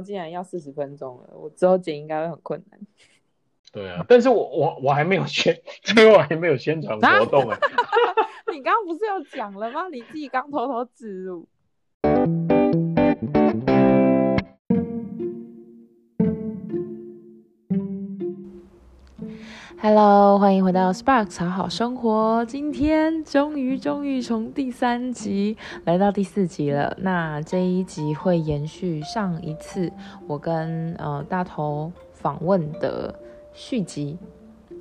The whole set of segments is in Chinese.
后竟然要四十分钟了，我之后剪应该会很困难。对啊，但是我我我还没有宣，所以我还没有宣传活动哎。你刚刚不是有讲了吗？你自己刚偷偷植入。Hello，欢迎回到 Spark 草好生活。今天终于终于从第三集来到第四集了。那这一集会延续上一次我跟呃大头访问的续集。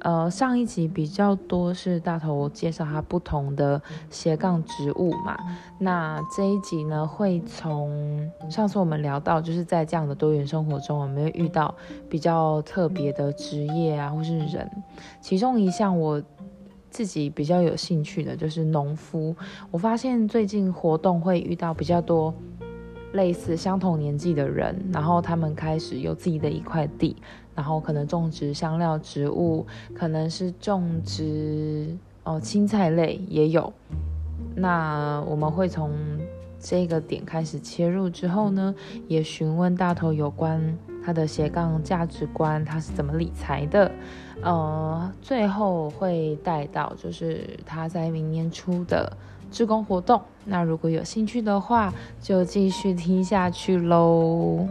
呃，上一集比较多是大头介绍他不同的斜杠植物嘛，那这一集呢会从上次我们聊到，就是在这样的多元生活中，我们会遇到比较特别的职业啊，或是人？其中一项我自己比较有兴趣的就是农夫，我发现最近活动会遇到比较多类似相同年纪的人，然后他们开始有自己的一块地。然后可能种植香料植物，可能是种植哦青菜类也有。那我们会从这个点开始切入，之后呢，也询问大头有关他的斜杠价值观，他是怎么理财的。呃，最后会带到就是他在明年初的志工活动。那如果有兴趣的话，就继续听下去喽。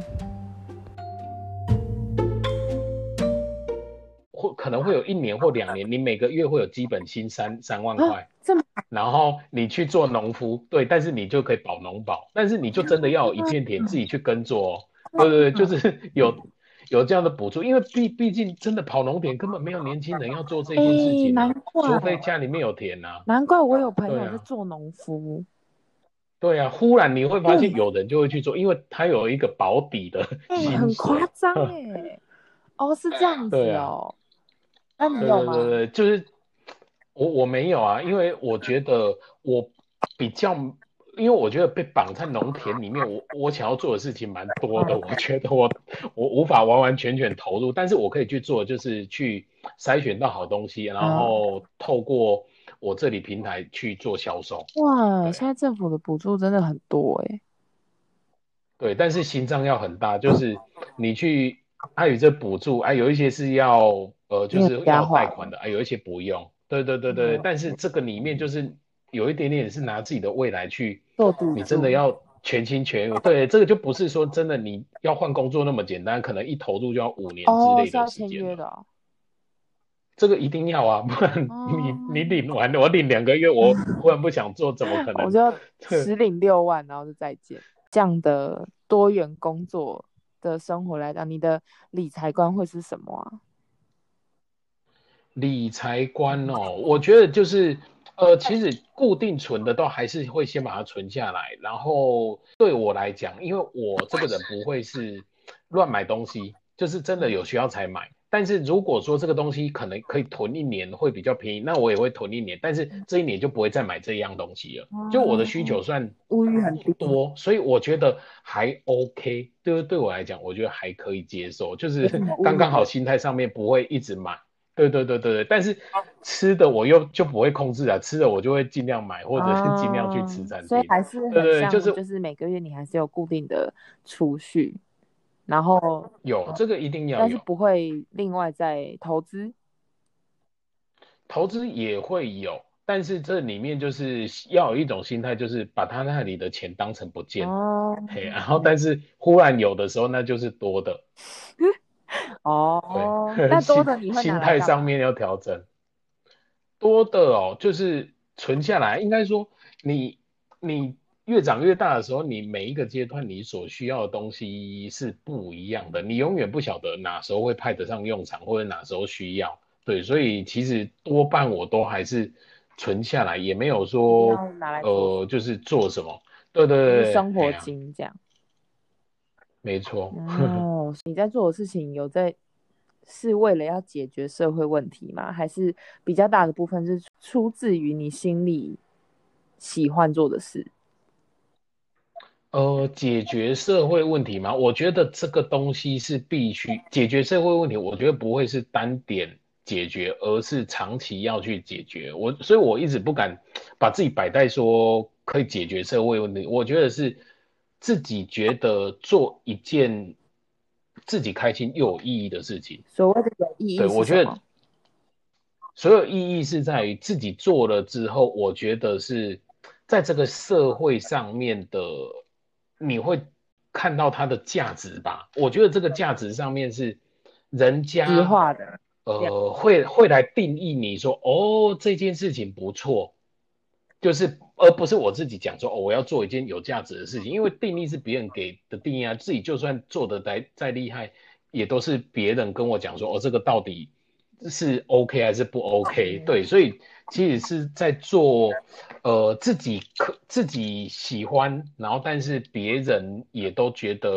可能会有一年或两年，你每个月会有基本薪三三万块，这么，然后你去做农夫，对，但是你就可以保农保，但是你就真的要有一片田自己去耕作，对对对，就是有有这样的补助，因为毕毕竟真的跑农田根本没有年轻人要做这件事情，难怪，除非家里面有田呐，难怪我有朋友是做农夫，对啊，忽然你会发现有人就会去做，因为他有一个保底的，很夸张 哎，哦是这样子哦。那你有吗？对对对，就是我我没有啊，因为我觉得我比较，因为我觉得被绑在农田里面，我我想要做的事情蛮多的，我觉得我我无法完完全全投入，但是我可以去做，就是去筛选到好东西，然后透过我这里平台去做销售。哇，现在政府的补助真的很多哎。对，但是心脏要很大，就是你去，还有这补助，哎，有一些是要。呃，就是要贷款的啊，有一些不用。对对对对，但是这个里面就是有一点点是拿自己的未来去，你真的要全心全意。对，这个就不是说真的你要换工作那么简单，可能一投入就要五年之类的时间。的。这个一定要啊，不然你你领完，我领两个月，我 忽然不想做，怎么可能？我就只领六万，然后就再见。这样的多元工作的生活来讲，你的理财观会是什么啊？理财观哦，我觉得就是，呃，其实固定存的都还是会先把它存下来。然后对我来讲，因为我这个人不会是乱买东西，就是真的有需要才买。但是如果说这个东西可能可以囤一年会比较便宜，那我也会囤一年。但是这一年就不会再买这样东西了。就我的需求算多，所以我觉得还 OK。对对我来讲，我觉得还可以接受，就是刚刚好心态上面不会一直买。对对对对对，但是吃的我又就不会控制啊，吃的我就会尽量买，或者是尽量去吃餐厅。所以还是对对，就是就是每个月你还是有固定的储蓄，然后 有这个一定要，但是不会另外再投资。投资也会有，但是这里面就是要有一种心态，就是把他那里的钱当成不见，嘿，然后但是忽然有的时候那就是多的。哦，那多的你会心态上面要调整。多的哦，就是存下来。应该说，你你越长越大的时候，你每一个阶段你所需要的东西是不一样的。你永远不晓得哪时候会派得上用场，或者哪时候需要。对，所以其实多半我都还是存下来，也没有说呃，就是做什么。对对对，生活金这样。没错。你在做的事情有在是为了要解决社会问题吗？还是比较大的部分是出自于你心里喜欢做的事？呃，解决社会问题吗？我觉得这个东西是必须解决社会问题。我觉得不会是单点解决，而是长期要去解决。我所以，我一直不敢把自己摆在说可以解决社会问题。我觉得是。自己觉得做一件自己开心又有意义的事情。所谓的有意义，对我觉得所有意义是在于自己做了之后，我觉得是在这个社会上面的，你会看到它的价值吧？我觉得这个价值上面是人家化的，呃，会会来定义你说，哦，这件事情不错。就是，而不是我自己讲说哦，我要做一件有价值的事情，因为定义是别人给的定义啊，自己就算做的再再厉害，也都是别人跟我讲说哦，这个到底是 OK 还是不 OK？对，所以其实是在做呃自己可自己喜欢，然后但是别人也都觉得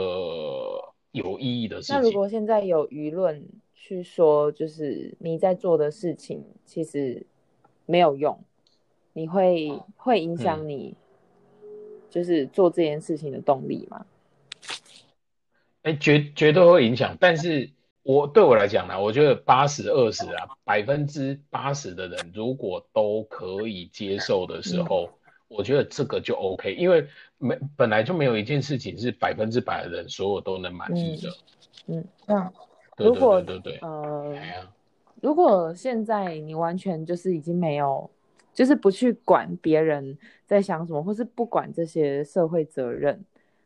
有意义的事情。那如果现在有舆论去说，就是你在做的事情其实没有用。你会会影响你，就是做这件事情的动力吗？哎，绝绝对会影响。但是我对我来讲呢，我觉得八十二十啊，百分之八十的人如果都可以接受的时候，我觉得这个就 OK。因为没本来就没有一件事情是百分之百的人所有都能满意的。嗯，那如果对对呃，如果现在你完全就是已经没有。就是不去管别人在想什么，或是不管这些社会责任，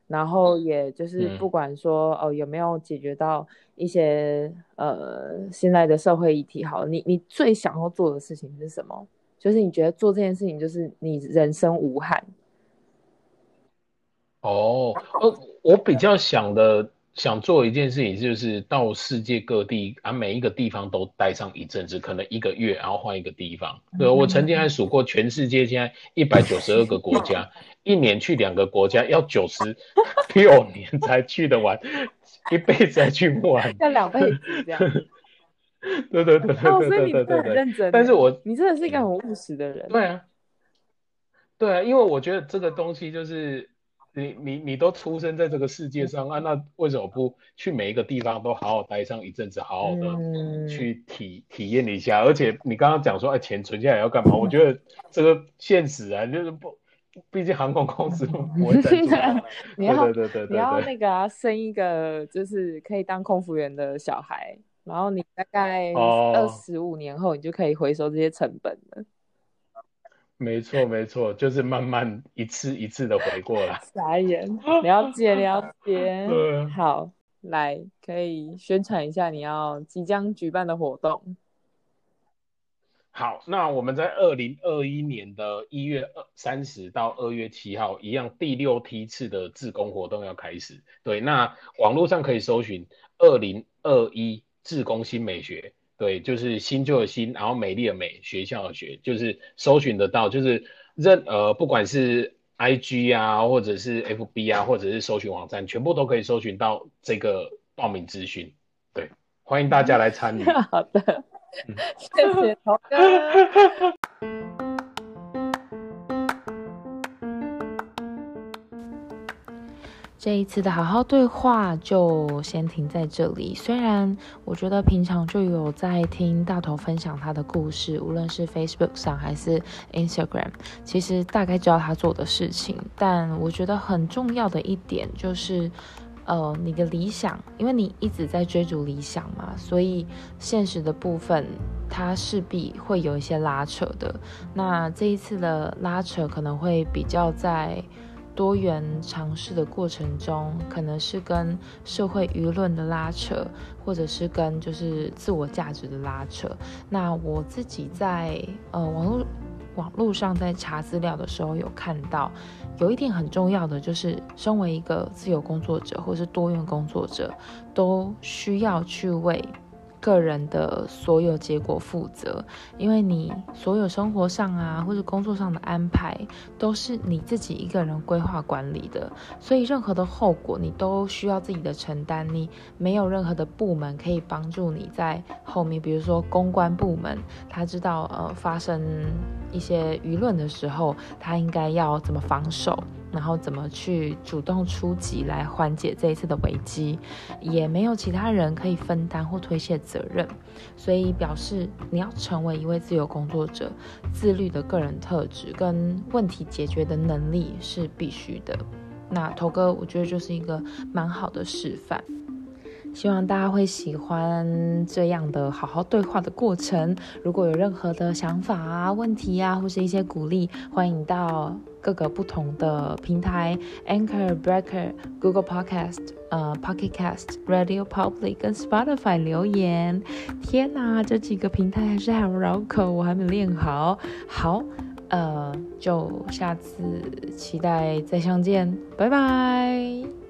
然后也就是不管说哦有没有解决到一些呃现在的社会议题。好，你你最想要做的事情是什么？就是你觉得做这件事情就是你人生无憾。哦，呃，我比较想的。想做一件事情，就是到世界各地啊，每一个地方都待上一阵子，可能一个月，然后换一个地方。对我曾经还数过，全世界现在一百九十二个国家，一年去两个国家要九十六年才去得完，一辈子才去不完，要两辈子这样。对对对对对对对对。认真，但是我你真的是一个很务实的人。对啊，对啊，因为我觉得这个东西就是。你你你都出生在这个世界上啊，那为什么不去每一个地方都好好待上一阵子，好好的去体体验一下？而且你刚刚讲说，哎，钱存下来要干嘛？我觉得这个现实啊，就是不，毕竟航空公司不会赞助。你要对对对对，你要那个啊生一个就是可以当空服员的小孩，然后你大概二十五年后，你就可以回收这些成本了。没错，没错，就是慢慢一次一次的回过来。傻眼，了解了解。好，来可以宣传一下你要即将举办的活动。好，那我们在二零二一年的一月二三十到二月七号，一样第六梯次的自工活动要开始。对，那网络上可以搜寻二零二一自工新美学。对，就是新旧的新，然后美丽的美，学校的学，就是搜寻得到，就是任呃，不管是 I G 啊，或者是 F B 啊，或者是搜寻网站，全部都可以搜寻到这个报名资讯。对，欢迎大家来参与。好的，谢谢头哥。这一次的好好对话就先停在这里。虽然我觉得平常就有在听大头分享他的故事，无论是 Facebook 上还是 Instagram，其实大概知道他做的事情。但我觉得很重要的一点就是，呃，你的理想，因为你一直在追逐理想嘛，所以现实的部分它势必会有一些拉扯的。那这一次的拉扯可能会比较在。多元尝试的过程中，可能是跟社会舆论的拉扯，或者是跟就是自我价值的拉扯。那我自己在呃网络网络上在查资料的时候，有看到有一点很重要的，就是身为一个自由工作者或是多元工作者，都需要去为。个人的所有结果负责，因为你所有生活上啊，或者工作上的安排，都是你自己一个人规划管理的，所以任何的后果你都需要自己的承担。你没有任何的部门可以帮助你在后面，比如说公关部门，他知道呃发生一些舆论的时候，他应该要怎么防守。然后怎么去主动出击来缓解这一次的危机，也没有其他人可以分担或推卸责任，所以表示你要成为一位自由工作者，自律的个人特质跟问题解决的能力是必须的。那头哥，我觉得就是一个蛮好的示范。希望大家会喜欢这样的好好对话的过程。如果有任何的想法啊、问题啊，或是一些鼓励，欢迎到各个不同的平台，Anchor、Breaker、Google Podcast、呃 Pocket Cast、Radio Public 跟 Spotify 留言。天哪，这几个平台还是很绕口，我还没练好。好，呃，就下次期待再相见，拜拜。